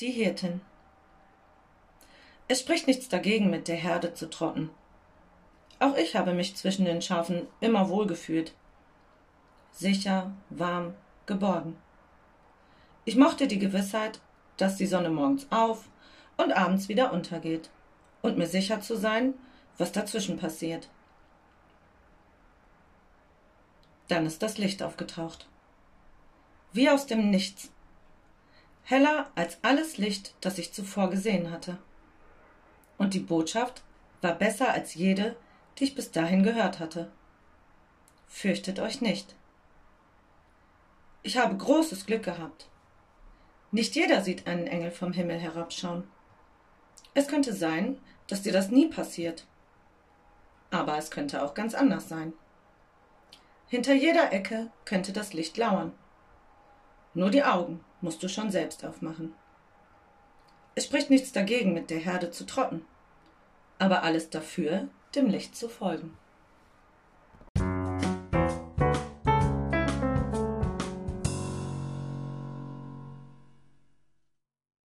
die Hirtin. Es spricht nichts dagegen, mit der Herde zu trotten. Auch ich habe mich zwischen den Schafen immer wohl gefühlt. Sicher, warm, geborgen. Ich mochte die Gewissheit, dass die Sonne morgens auf und abends wieder untergeht und mir sicher zu sein, was dazwischen passiert. Dann ist das Licht aufgetaucht. Wie aus dem Nichts. Heller als alles Licht, das ich zuvor gesehen hatte. Und die Botschaft war besser als jede, die ich bis dahin gehört hatte. Fürchtet euch nicht. Ich habe großes Glück gehabt. Nicht jeder sieht einen Engel vom Himmel herabschauen. Es könnte sein, dass dir das nie passiert. Aber es könnte auch ganz anders sein. Hinter jeder Ecke könnte das Licht lauern. Nur die Augen musst du schon selbst aufmachen. Es spricht nichts dagegen, mit der Herde zu trotten, aber alles dafür, dem Licht zu folgen.